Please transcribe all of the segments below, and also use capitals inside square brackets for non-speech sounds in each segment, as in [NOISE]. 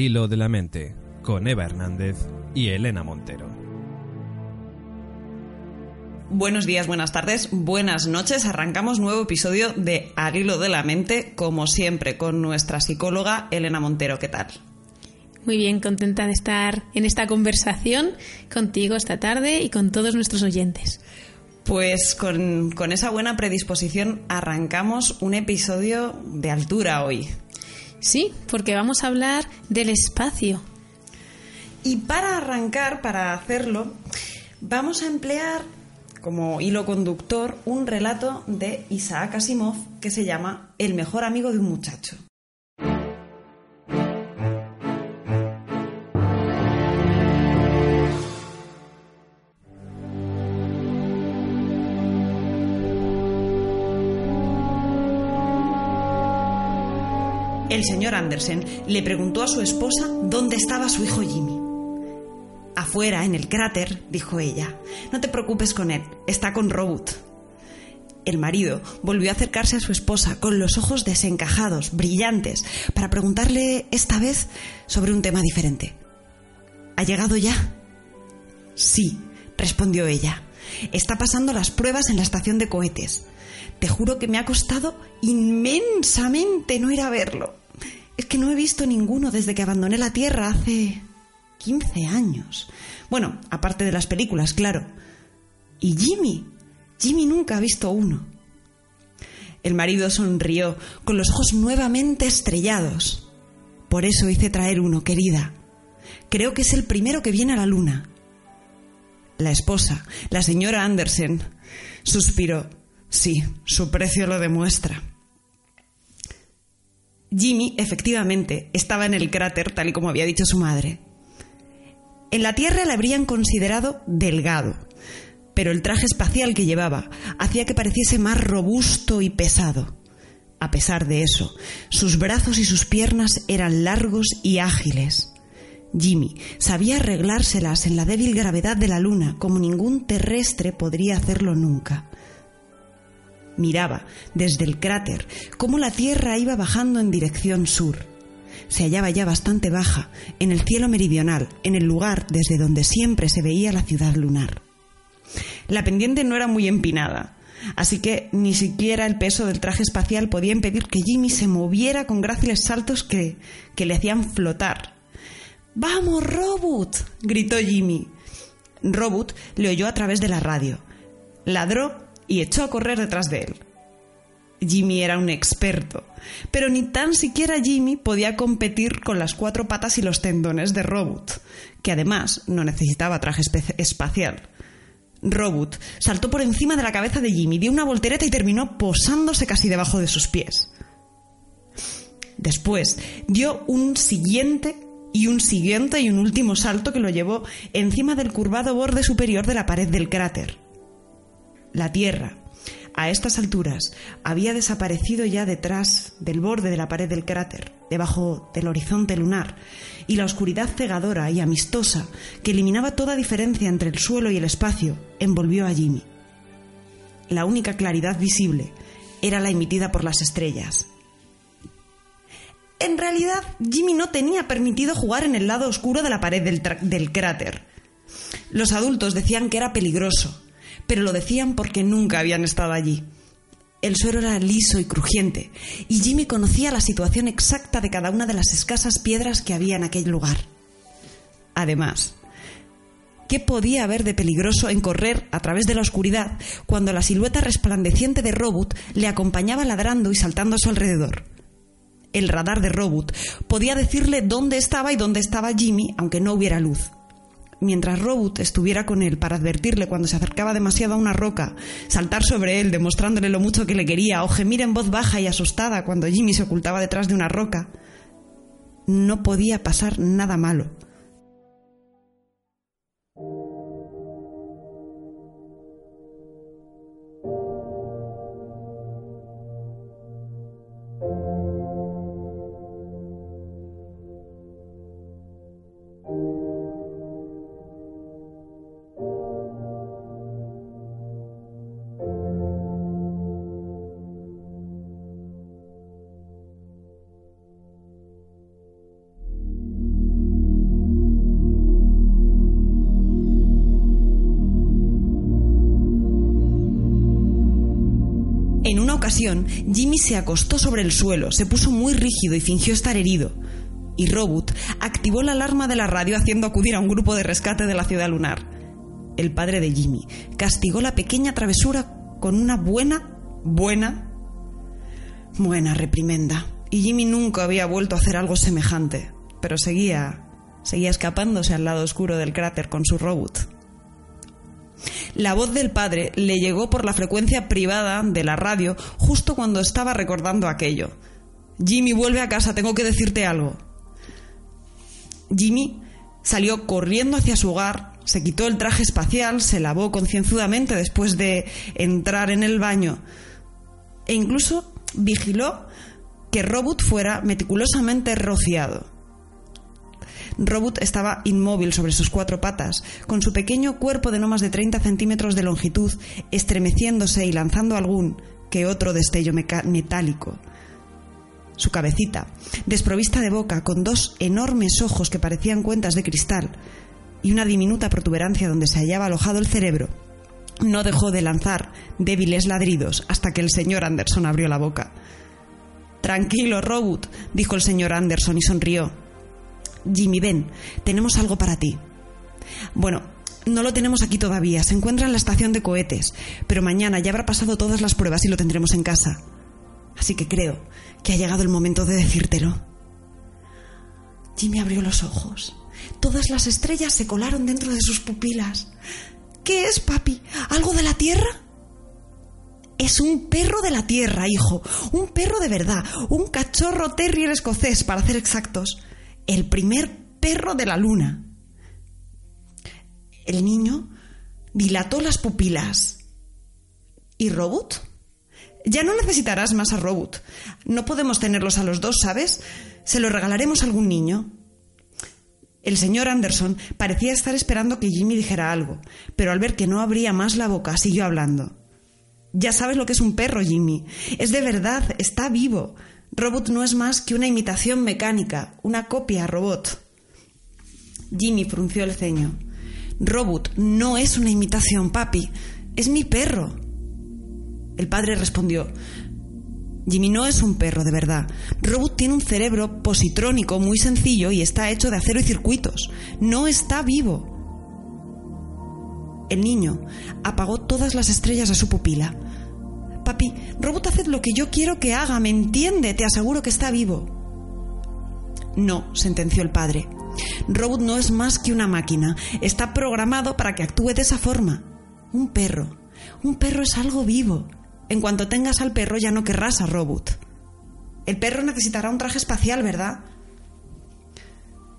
Hilo de la mente, con Eva Hernández y Elena Montero. Buenos días, buenas tardes, buenas noches. Arrancamos nuevo episodio de Al hilo de la mente, como siempre, con nuestra psicóloga Elena Montero. ¿Qué tal? Muy bien, contenta de estar en esta conversación contigo esta tarde y con todos nuestros oyentes. Pues con, con esa buena predisposición arrancamos un episodio de altura hoy. Sí, porque vamos a hablar del espacio. Y para arrancar, para hacerlo, vamos a emplear como hilo conductor un relato de Isaac Asimov que se llama El mejor amigo de un muchacho. El señor Andersen le preguntó a su esposa dónde estaba su hijo Jimmy. Afuera, en el cráter, dijo ella. No te preocupes con él, está con Robot. El marido volvió a acercarse a su esposa con los ojos desencajados, brillantes, para preguntarle esta vez sobre un tema diferente. ¿Ha llegado ya? Sí, respondió ella. Está pasando las pruebas en la estación de cohetes. Te juro que me ha costado inmensamente no ir a verlo. Es que no he visto ninguno desde que abandoné la Tierra hace 15 años. Bueno, aparte de las películas, claro. ¿Y Jimmy? Jimmy nunca ha visto uno. El marido sonrió, con los ojos nuevamente estrellados. Por eso hice traer uno, querida. Creo que es el primero que viene a la luna. La esposa, la señora Andersen, suspiró. Sí, su precio lo demuestra. Jimmy, efectivamente, estaba en el cráter tal y como había dicho su madre. En la Tierra le habrían considerado delgado, pero el traje espacial que llevaba hacía que pareciese más robusto y pesado. A pesar de eso, sus brazos y sus piernas eran largos y ágiles. Jimmy sabía arreglárselas en la débil gravedad de la Luna como ningún terrestre podría hacerlo nunca miraba desde el cráter cómo la Tierra iba bajando en dirección sur. Se hallaba ya bastante baja, en el cielo meridional, en el lugar desde donde siempre se veía la ciudad lunar. La pendiente no era muy empinada, así que ni siquiera el peso del traje espacial podía impedir que Jimmy se moviera con gráciles saltos que, que le hacían flotar. ¡Vamos, Robot! gritó Jimmy. Robot le oyó a través de la radio. Ladró y echó a correr detrás de él. Jimmy era un experto, pero ni tan siquiera Jimmy podía competir con las cuatro patas y los tendones de Robot, que además no necesitaba traje espacial. Robot saltó por encima de la cabeza de Jimmy, dio una voltereta y terminó posándose casi debajo de sus pies. Después dio un siguiente y un siguiente y un último salto que lo llevó encima del curvado borde superior de la pared del cráter. La Tierra, a estas alturas, había desaparecido ya detrás del borde de la pared del cráter, debajo del horizonte lunar, y la oscuridad cegadora y amistosa que eliminaba toda diferencia entre el suelo y el espacio envolvió a Jimmy. La única claridad visible era la emitida por las estrellas. En realidad, Jimmy no tenía permitido jugar en el lado oscuro de la pared del, cráter. Los adultos decían que era peligroso, pero lo decían porque nunca habían estado allí. El suelo era liso y crujiente, y Jimmy conocía la situación exacta de cada una de las escasas piedras que había en aquel lugar. Además, ¿Qué podía haber de peligroso en correr a través de la oscuridad cuando la silueta resplandeciente de Robot le acompañaba ladrando y saltando a su alrededor? El radar de Robot podía decirle dónde estaba y dónde estaba Jimmy, aunque no hubiera luz mientras Robot estuviera con él para advertirle cuando se acercaba demasiado a una roca, saltar sobre él demostrándole lo mucho que le quería o gemir en voz baja y asustada cuando Jimmy se ocultaba detrás de una roca, no podía pasar nada malo. Ocasión, Jimmy se acostó sobre el suelo, se puso muy rígido y fingió estar herido. Y Robot activó la alarma de la radio haciendo acudir a un grupo de rescate de la ciudad lunar. El padre de Jimmy castigó la pequeña travesura con una buena, buena, buena reprimenda. Y Jimmy nunca había vuelto a hacer algo semejante, pero seguía, seguía escapándose al lado oscuro del cráter con su robot. La voz del padre le llegó por la frecuencia privada de la radio justo cuando estaba recordando aquello. Jimmy, vuelve a casa, tengo que decirte algo. Jimmy salió corriendo hacia su hogar, se quitó el traje espacial, se lavó concienzudamente después de entrar en el baño e incluso vigiló que Robot fuera meticulosamente rociado. Robot estaba inmóvil sobre sus cuatro patas, con su pequeño cuerpo de no más de 30 centímetros de longitud, estremeciéndose y lanzando algún que otro destello metálico. Su cabecita, desprovista de boca, con dos enormes ojos que parecían cuentas de cristal, y una diminuta protuberancia donde se hallaba alojado el cerebro, no dejó de lanzar débiles ladridos hasta que el señor Anderson abrió la boca. Tranquilo, Robot, dijo el señor Anderson y sonrió. Jimmy, ven, tenemos algo para ti. Bueno, no lo tenemos aquí todavía, se encuentra en la estación de cohetes, pero mañana ya habrá pasado todas las pruebas y lo tendremos en casa. Así que creo que ha llegado el momento de decírtelo. Jimmy abrió los ojos. Todas las estrellas se colaron dentro de sus pupilas. ¿Qué es, papi? ¿Algo de la Tierra? Es un perro de la Tierra, hijo. Un perro de verdad. Un cachorro terrier escocés, para ser exactos el primer perro de la luna. El niño dilató las pupilas. ¿Y Robot? Ya no necesitarás más a Robot. No podemos tenerlos a los dos, ¿sabes? Se lo regalaremos a algún niño. El señor Anderson parecía estar esperando que Jimmy dijera algo, pero al ver que no abría más la boca, siguió hablando. Ya sabes lo que es un perro, Jimmy. Es de verdad, está vivo. Robot no es más que una imitación mecánica, una copia robot. Jimmy frunció el ceño. Robot no es una imitación, papi. Es mi perro. El padre respondió. Jimmy no es un perro de verdad. Robot tiene un cerebro positrónico muy sencillo y está hecho de acero y circuitos. No está vivo. El niño apagó todas las estrellas de su pupila. Papi, Robot hace lo que yo quiero que haga, ¿me entiende? Te aseguro que está vivo. No, sentenció el padre. Robot no es más que una máquina. Está programado para que actúe de esa forma. Un perro. Un perro es algo vivo. En cuanto tengas al perro ya no querrás a Robot. El perro necesitará un traje espacial, ¿verdad?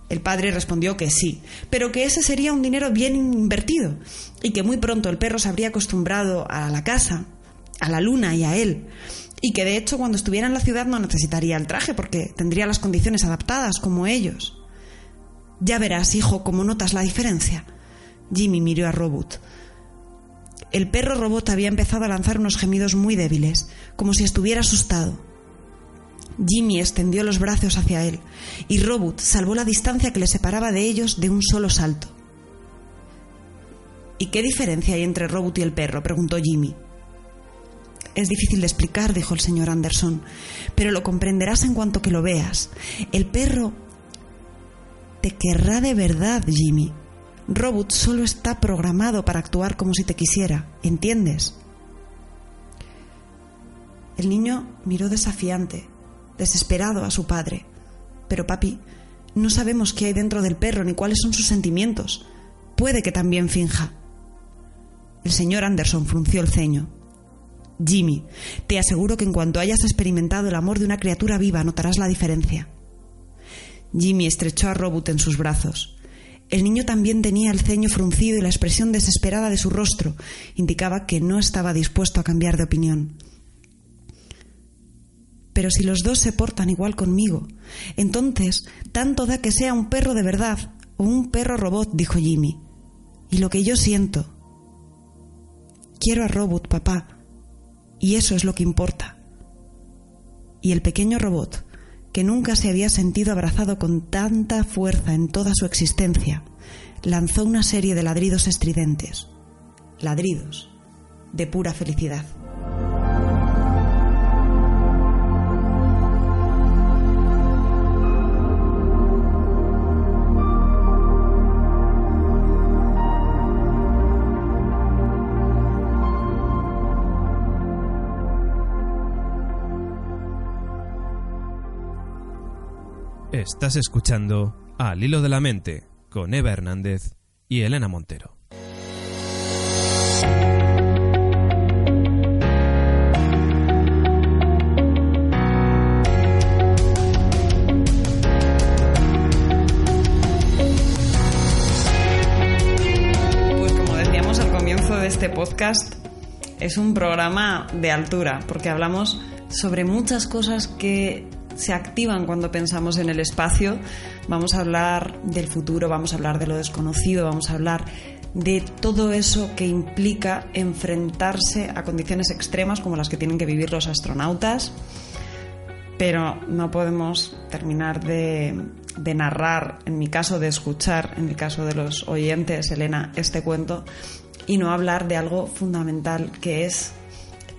El padre respondió que sí, pero que ese sería un dinero bien invertido y que muy pronto el perro se habría acostumbrado a la casa a la luna y a él. Y que de hecho cuando estuviera en la ciudad no necesitaría el traje porque tendría las condiciones adaptadas como ellos. Ya verás, hijo, cómo notas la diferencia. Jimmy miró a Robot. El perro robot había empezado a lanzar unos gemidos muy débiles, como si estuviera asustado. Jimmy extendió los brazos hacia él, y Robot salvó la distancia que le separaba de ellos de un solo salto. ¿Y qué diferencia hay entre Robot y el perro? preguntó Jimmy. Es difícil de explicar, dijo el señor Anderson, pero lo comprenderás en cuanto que lo veas. El perro te querrá de verdad, Jimmy. Robot solo está programado para actuar como si te quisiera, ¿entiendes? El niño miró desafiante, desesperado a su padre. Pero papi, no sabemos qué hay dentro del perro ni cuáles son sus sentimientos. Puede que también finja. El señor Anderson frunció el ceño. Jimmy, te aseguro que en cuanto hayas experimentado el amor de una criatura viva notarás la diferencia. Jimmy estrechó a Robot en sus brazos. El niño también tenía el ceño fruncido y la expresión desesperada de su rostro indicaba que no estaba dispuesto a cambiar de opinión. Pero si los dos se portan igual conmigo, entonces tanto da que sea un perro de verdad o un perro robot, dijo Jimmy. Y lo que yo siento. Quiero a Robot, papá, y eso es lo que importa. Y el pequeño robot, que nunca se había sentido abrazado con tanta fuerza en toda su existencia, lanzó una serie de ladridos estridentes, ladridos de pura felicidad. Estás escuchando Al Hilo de la Mente con Eva Hernández y Elena Montero. Pues como decíamos al comienzo de este podcast, es un programa de altura, porque hablamos sobre muchas cosas que se activan cuando pensamos en el espacio. Vamos a hablar del futuro, vamos a hablar de lo desconocido, vamos a hablar de todo eso que implica enfrentarse a condiciones extremas como las que tienen que vivir los astronautas. Pero no podemos terminar de, narrar, en mi caso de escuchar, en el caso de los oyentes, Elena, este cuento y no hablar de algo fundamental que es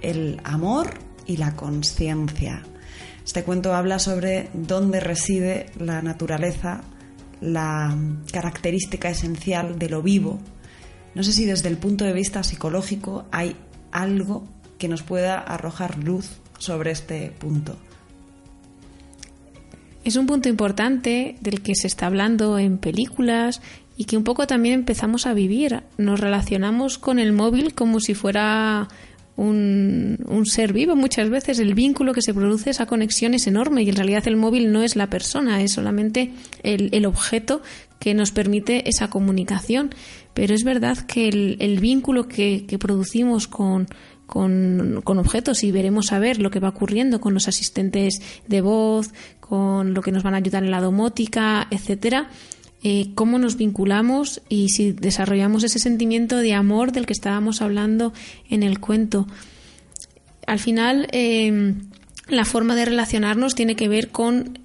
el amor y la conciencia. Este cuento habla sobre dónde reside la naturaleza, la característica esencial de lo vivo. No sé si desde el punto de vista psicológico hay algo que nos pueda arrojar luz sobre este punto. Es un punto importante del que se está hablando en películas y que un poco también empezamos a vivir. Nos relacionamos con el móvil como si fuera un, un, ser vivo. Muchas veces el vínculo que se produce, esa conexión es enorme y en realidad el móvil no es la persona, es solamente el, el objeto que nos permite esa comunicación. Pero es verdad que el, el vínculo que, que producimos con, con, con, objetos y veremos a ver lo que va ocurriendo con los asistentes de voz, con lo que nos van a ayudar en la domótica, etcétera, eh, cómo nos vinculamos y si desarrollamos ese sentimiento de amor del que estábamos hablando en el cuento. Al final, eh, la forma de relacionarnos tiene que ver con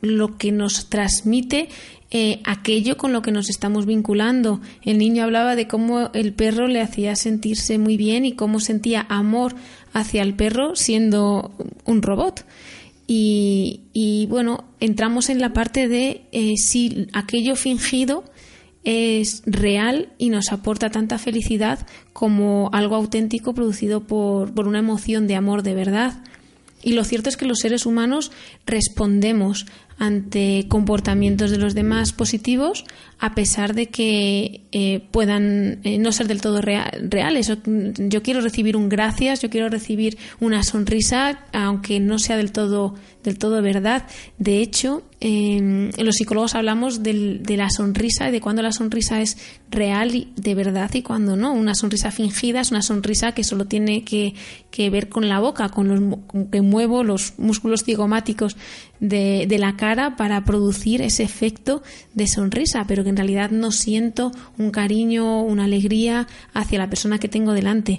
lo que nos transmite eh, aquello con lo que nos estamos vinculando. El niño hablaba de cómo el perro le hacía sentirse muy bien y cómo sentía amor hacia el perro siendo un robot. Y, y, bueno, entramos en la parte de eh, si aquello fingido es real y nos aporta tanta felicidad como algo auténtico producido por, por una emoción de amor de verdad. Y lo cierto es que los seres humanos respondemos ante comportamientos de los demás positivos a pesar de que eh, puedan eh, no ser del todo real, reales. Yo quiero recibir un gracias, yo quiero recibir una sonrisa, aunque no sea del todo, del todo verdad. De hecho, los psicólogos hablamos de la sonrisa y de cuando la sonrisa es real y de verdad y cuando no. Una sonrisa fingida es una sonrisa que solo tiene que, que ver con la boca, con los con que muevo los músculos cigomáticos de, de la cara para producir ese efecto de sonrisa, pero que en realidad no siento un cariño, una alegría hacia la persona que tengo delante.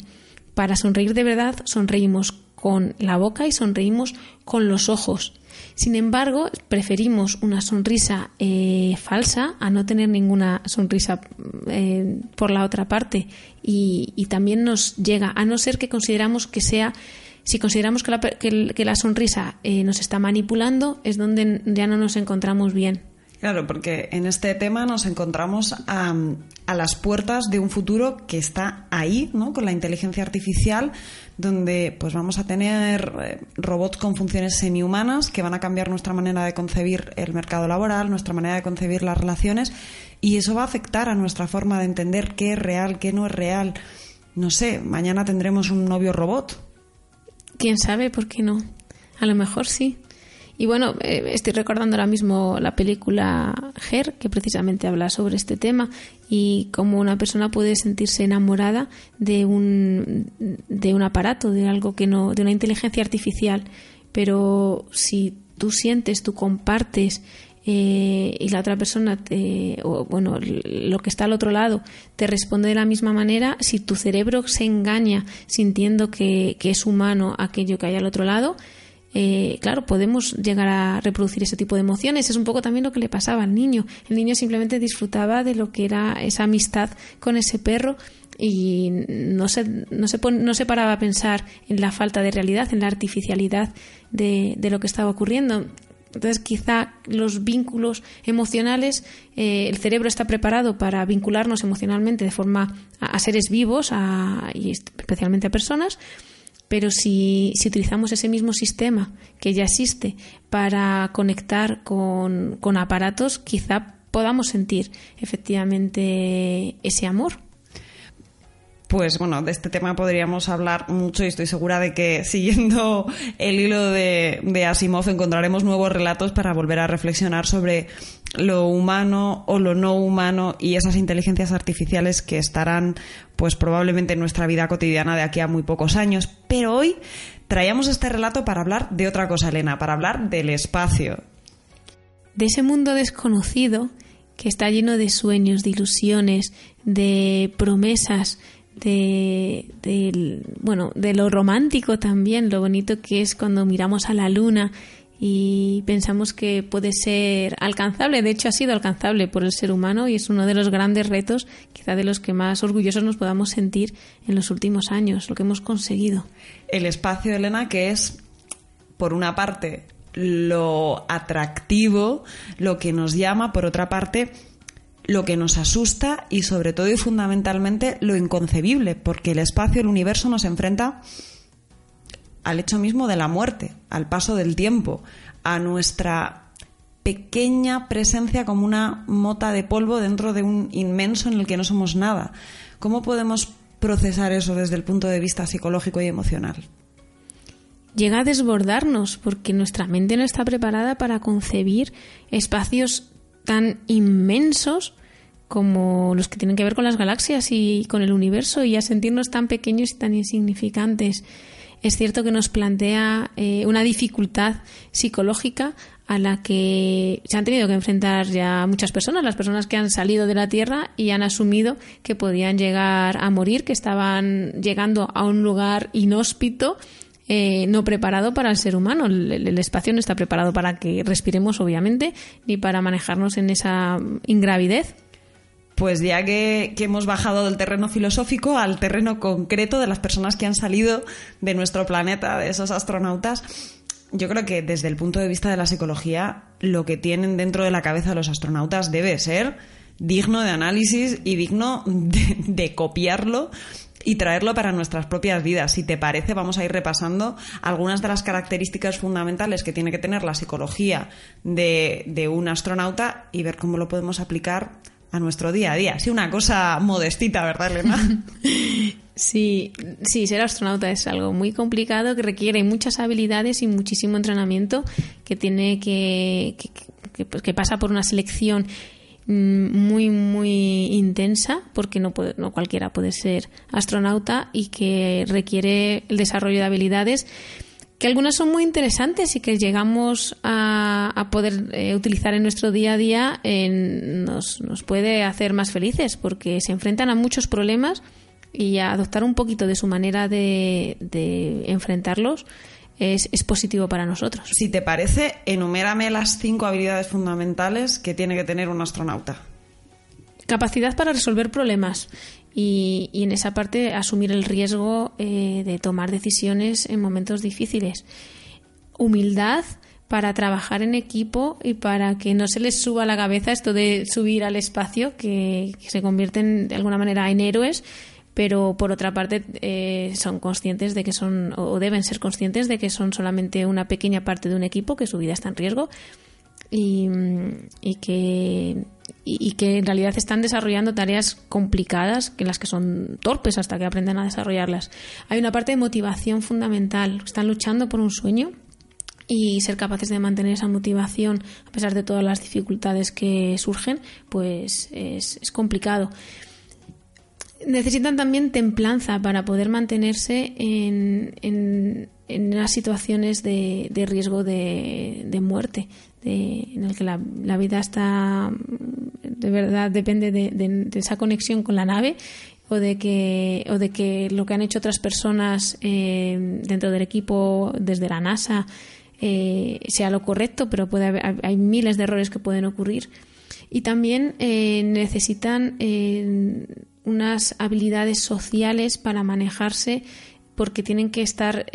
Para sonreír de verdad, sonreímos con la boca y sonreímos con los ojos. Sin embargo, preferimos una sonrisa eh, falsa a no tener ninguna sonrisa eh, por la otra parte. Y, también nos llega, a no ser que consideramos que sea si consideramos que la, que la sonrisa eh, nos está manipulando, es donde ya no nos encontramos bien. Claro, porque en este tema nos encontramos a, las puertas de un futuro que está ahí, ¿no? Con la inteligencia artificial, donde pues vamos a tener eh, robots con funciones semi-humanas que van a cambiar nuestra manera de concebir el mercado laboral, nuestra manera de concebir las relaciones, y eso va a afectar a nuestra forma de entender qué es real, qué no es real. No sé, mañana tendremos un novio robot. ¿Quién sabe por qué no? A lo mejor sí. Y bueno, eh, estoy recordando ahora mismo la película Her, que precisamente habla sobre este tema y cómo una persona puede sentirse enamorada de un, de un aparato, de algo que no, de una inteligencia artificial. Pero si tú sientes, tú compartes eh, y la otra persona, te, o bueno, lo que está al otro lado, te responde de la misma manera, si tu cerebro se engaña sintiendo que, que es humano aquello que hay al otro lado, eh, claro, podemos llegar a reproducir ese tipo de emociones. Es un poco también lo que le pasaba al niño. El niño simplemente disfrutaba de lo que era esa amistad con ese perro y no se, no se, no se paraba a pensar en la falta de realidad, en la artificialidad de, lo que estaba ocurriendo. Entonces, quizá los vínculos emocionales, eh, el cerebro está preparado para vincularnos emocionalmente de forma a, seres vivos y especialmente a personas, pero si, utilizamos ese mismo sistema que ya existe para conectar con, con aparatos, quizá podamos sentir efectivamente ese amor pues bueno, de este tema podríamos hablar mucho y estoy segura de que [LAUGHS] siguiendo el hilo de, Asimov encontraremos nuevos relatos para volver a reflexionar sobre lo humano o lo no humano y esas inteligencias artificiales que estarán pues probablemente en nuestra vida cotidiana de aquí a muy pocos años. Pero hoy traíamos este relato para hablar de otra cosa, Elena, para hablar del espacio. De ese mundo desconocido que está lleno de sueños, de ilusiones, de promesas, de, bueno, de lo romántico también, lo bonito que es cuando miramos a la luna y pensamos que puede ser alcanzable. De hecho, ha sido alcanzable por el ser humano y es uno de los grandes retos, quizá de los que más orgullosos nos podamos sentir en los últimos años, lo que hemos conseguido. El espacio, Elena, que es, por una parte, lo atractivo, lo que nos llama, por otra parte, lo que nos asusta y sobre todo y fundamentalmente lo inconcebible, porque el espacio, el universo nos enfrenta al hecho mismo de la muerte, al paso del tiempo, a nuestra pequeña presencia como una mota de polvo dentro de un inmenso en el que no somos nada. ¿Cómo podemos procesar eso desde el punto de vista psicológico y emocional? Llega a desbordarnos porque nuestra mente no está preparada para concebir espacios tan inmensos como los que tienen que ver con las galaxias y con el universo y a sentirnos tan pequeños y tan insignificantes. Es cierto que nos plantea eh, una dificultad psicológica a la que se han tenido que enfrentar ya muchas personas, las personas que han salido de la Tierra y han asumido que podían llegar a morir, que estaban llegando a un lugar inhóspito eh, no preparado para el ser humano. El, espacio no está preparado para que respiremos, obviamente, ni para manejarnos en esa ingravidez. Pues ya que, hemos bajado del terreno filosófico al terreno concreto de las personas que han salido de nuestro planeta, de esos astronautas, yo creo que desde el punto de vista de la psicología, lo que tienen dentro de la cabeza los astronautas debe ser digno de análisis y digno de copiarlo y traerlo para nuestras propias vidas. Si te parece, vamos a ir repasando algunas de las características fundamentales que tiene que tener la psicología de, un astronauta y ver cómo lo podemos aplicar a nuestro día a día. Sí, una cosa modestita, ¿verdad, Elena? [LAUGHS] Sí, sí, ser astronauta es algo muy complicado que requiere muchas habilidades y muchísimo entrenamiento que tiene que, que, pues, que pasa por una selección muy muy intensa porque no, puede, no cualquiera puede ser astronauta y que requiere el desarrollo de habilidades que algunas son muy interesantes y que llegamos a, poder eh, utilizar en nuestro día a día nos, nos puede hacer más felices porque se enfrentan a muchos problemas y a adoptar un poquito de su manera de, de enfrentarlos es, positivo para nosotros. Si te parece, enumérame las cinco habilidades fundamentales que tiene que tener un astronauta. Capacidad para resolver problemas y, en esa parte asumir el riesgo eh, de tomar decisiones en momentos difíciles. Humildad para trabajar en equipo y para que no se les suba a la cabeza esto de subir al espacio, que, se convierten de alguna manera en héroes, pero por otra parte eh, son conscientes de que son, o deben ser conscientes de que son solamente una pequeña parte de un equipo, que su vida está en riesgo y, que y, que en realidad están desarrollando tareas complicadas, que las que son torpes hasta que aprenden a desarrollarlas. Hay una parte de motivación fundamental. Están luchando por un sueño y ser capaces de mantener esa motivación a pesar de todas las dificultades que surgen, pues es, complicado. Necesitan también templanza para poder mantenerse en, en, en situaciones de, de riesgo de, de muerte, en el que la, la, vida está de verdad depende de, esa conexión con la nave o de que o de que lo que han hecho otras personas eh, dentro del equipo desde la NASA eh, sea lo correcto, pero puede haber, hay miles de errores que pueden ocurrir. Y también eh, necesitan eh, unas habilidades sociales para manejarse porque tienen que estar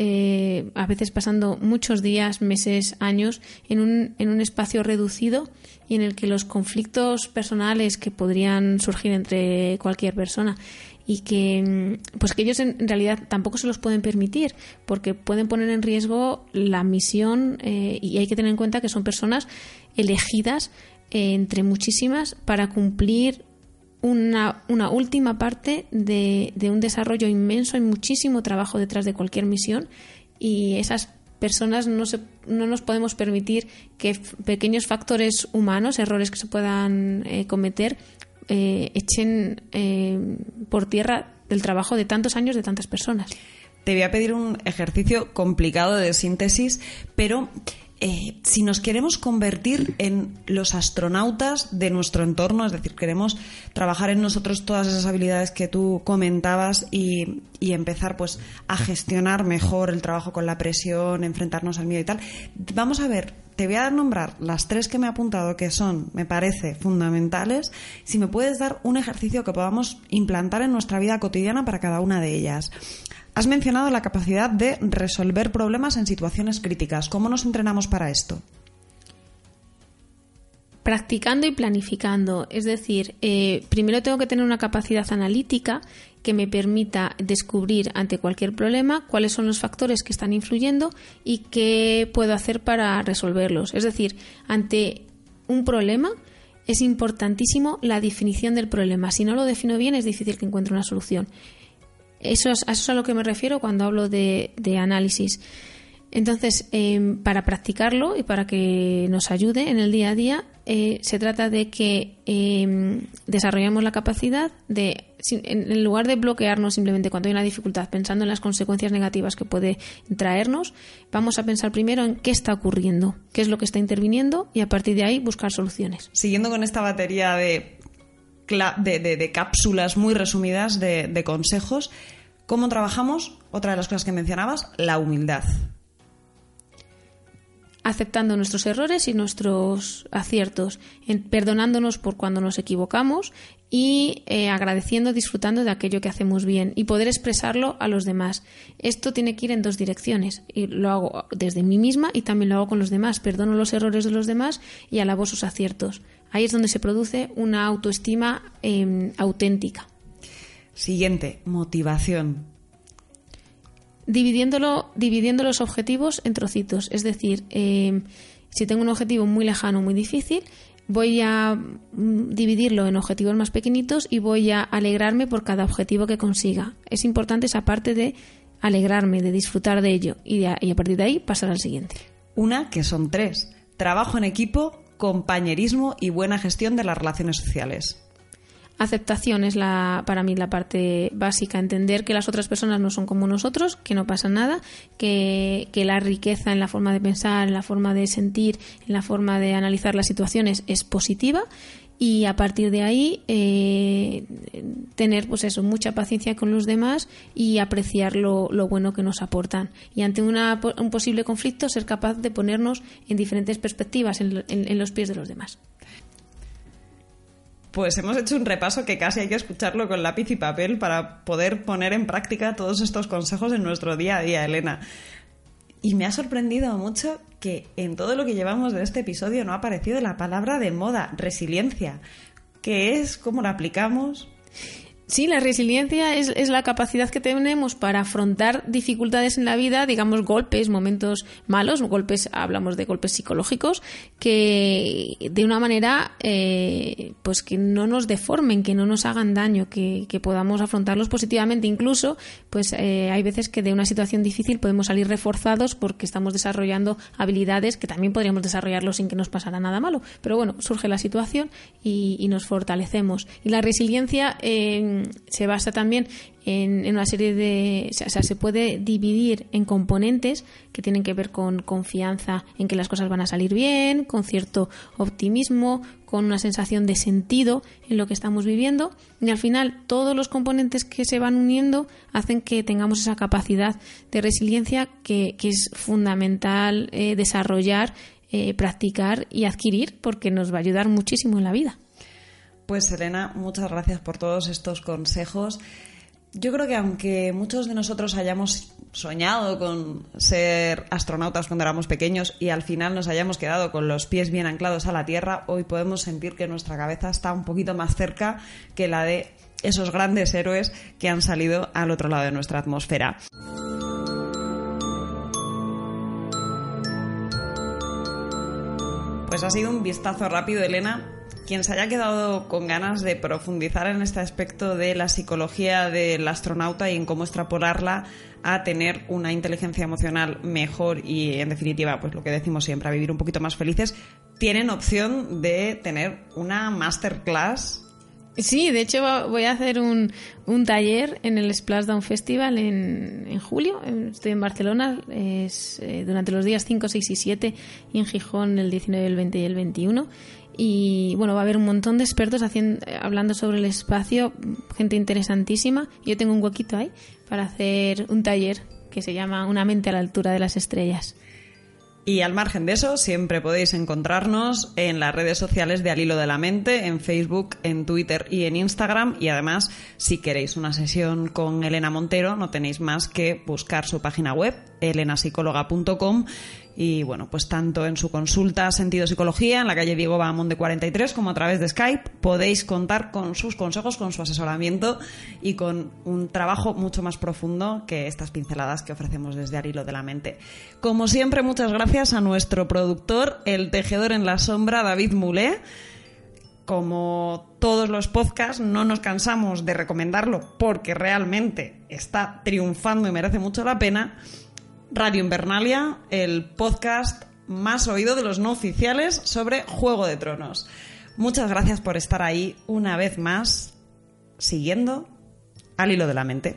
a veces pasando muchos días, meses, años en un, en un espacio reducido y en el que los conflictos personales que podrían surgir entre cualquier persona y que mm, pues que ellos en realidad tampoco se los pueden permitir porque pueden poner en riesgo la misión eh, y hay que tener en cuenta que son personas elegidas eh, entre muchísimas para cumplir una, una última parte de, un desarrollo inmenso, hay muchísimo trabajo detrás de cualquier misión y esas personas no, se, no nos podemos permitir que pequeños factores humanos, errores que se puedan eh, cometer, eh, echen eh, por tierra el trabajo de tantos años de tantas personas. Te voy a pedir un ejercicio complicado de síntesis, pero eh, si nos queremos convertir en los astronautas de nuestro entorno, es decir, queremos trabajar en nosotros todas esas habilidades que tú comentabas y, y, empezar pues a gestionar mejor el trabajo con la presión, enfrentarnos al miedo y tal, vamos a ver te voy a nombrar las tres que me he apuntado que son, me parece, fundamentales. Si me puedes dar un ejercicio que podamos implantar en nuestra vida cotidiana para cada una de ellas. Has mencionado la capacidad de resolver problemas en situaciones críticas. ¿Cómo nos entrenamos para esto? practicando y planificando. Es decir, eh, primero tengo que tener una capacidad analítica que me permita descubrir ante cualquier problema cuáles son los factores que están influyendo y qué puedo hacer para resolverlos. Es decir, ante un problema es importantísimo la definición del problema. Si no lo defino bien es difícil que encuentre una solución. Eso es, a eso es a lo que me refiero cuando hablo de, de análisis. Entonces, em, para practicarlo y para que nos ayude en el día a día, eh, se trata de que em, desarrollemos la capacidad de, en lugar de bloquearnos simplemente cuando hay una dificultad, pensando en las consecuencias negativas que puede traernos, vamos a pensar primero en qué está ocurriendo, qué es lo que está interviniendo y a partir de ahí buscar soluciones. Siguiendo con esta batería de, de, cápsulas muy resumidas de consejos, ¿cómo trabajamos? Otra de las cosas que mencionabas, la humildad aceptando nuestros errores y nuestros aciertos, perdonándonos por cuando nos equivocamos y eh, agradeciendo, disfrutando de aquello que hacemos bien y poder expresarlo a los demás. Esto tiene que ir en dos direcciones y lo hago desde mí misma y también lo hago con los demás. Perdono los errores de los demás y alabo sus aciertos. Ahí es donde se produce una autoestima em, auténtica. Siguiente, motivación dividiéndolo, dividiendo los objetivos en trocitos. Es decir, eh, si tengo un objetivo muy lejano, muy difícil, voy a mm, dividirlo en objetivos más pequeñitos y voy a alegrarme por cada objetivo que consiga. Es importante esa parte de alegrarme, de disfrutar de ello y, y a partir de ahí pasar al siguiente. Una que son tres. Trabajo en equipo, compañerismo y buena gestión de las relaciones sociales. Aceptación es la, para mí la parte básica, entender que las otras personas no son como nosotros, que no pasa nada, que, la riqueza en la forma de pensar, en la forma de sentir, en la forma de analizar las situaciones es positiva y a partir de ahí eh, tener pues eso mucha paciencia con los demás y apreciar lo, bueno que nos aportan y ante una, un posible conflicto ser capaz de ponernos en diferentes perspectivas en los pies de los demás. Pues hemos hecho un repaso que casi hay que escucharlo con lápiz y papel para poder poner en práctica todos estos consejos en nuestro día a día, Elena. Y me ha sorprendido mucho que en todo lo que llevamos de este episodio no ha aparecido la palabra de moda, resiliencia, que es cómo la aplicamos, Sí, la resiliencia es, es, la capacidad que tenemos para afrontar dificultades en la vida, digamos golpes, momentos malos, golpes, hablamos de golpes psicológicos, que de una manera, eh, pues que no nos deformen, que no nos hagan daño, que, que podamos afrontarlos positivamente. Incluso, pues eh, hay veces que de una situación difícil podemos salir reforzados porque estamos desarrollando habilidades que también podríamos desarrollarlo sin que nos pasara nada malo. Pero bueno, surge la situación y, y nos fortalecemos. Y la resiliencia eh, se basa también en, una serie de... O sea, se puede dividir en componentes que tienen que ver con confianza en que las cosas van a salir bien, con cierto optimismo, con una sensación de sentido en lo que estamos viviendo y al final todos los componentes que se van uniendo hacen que tengamos esa capacidad de resiliencia que, que es fundamental eh, desarrollar, eh, practicar y adquirir porque nos va a ayudar muchísimo en la vida. Pues Elena, muchas gracias por todos estos consejos. Yo creo que aunque muchos de nosotros hayamos soñado con ser astronautas cuando éramos pequeños y al final nos hayamos quedado con los pies bien anclados a la Tierra, hoy podemos sentir que nuestra cabeza está un poquito más cerca que la de esos grandes héroes que han salido al otro lado de nuestra atmósfera. Pues ha sido un vistazo rápido, Elena, quien se haya quedado con ganas de profundizar en este aspecto de la psicología del astronauta y en cómo extrapolarla a tener una inteligencia emocional mejor y, en definitiva, pues lo que decimos siempre, a vivir un poquito más felices, tienen opción de tener una masterclass Sí, de hecho voy a hacer un, un taller en el Splashdown Festival en, en, julio. Estoy en Barcelona es, eh, durante los días 5, 6 y 7 y en Gijón el 19, el 20 y el 21. Y bueno, va a haber un montón de expertos haciendo, hablando sobre el espacio, gente interesantísima. Yo tengo un huequito ahí para hacer un taller que se llama Una mente a la altura de las estrellas. Y al margen de eso, siempre podéis encontrarnos en las redes sociales de Al Hilo de la Mente, en Facebook, en Twitter y en Instagram. Y además, si queréis una sesión con Elena Montero, no tenéis más que buscar su página web, elenapsicóloga.com y bueno, pues tanto en su consulta Sentido Psicología en la calle Diego de 43 como a través de Skype podéis contar con sus consejos, con su asesoramiento y con un trabajo mucho más profundo que estas pinceladas que ofrecemos desde Arilo de la Mente. Como siempre, muchas gracias a nuestro productor, el tejedor en la sombra, David Mulé como todos los podcasts, no nos cansamos de recomendarlo porque realmente está triunfando y merece mucho la pena. Radio Invernalia, el podcast más oído de los no oficiales sobre Juego de Tronos. Muchas gracias por estar ahí una vez más, siguiendo al hilo de la mente.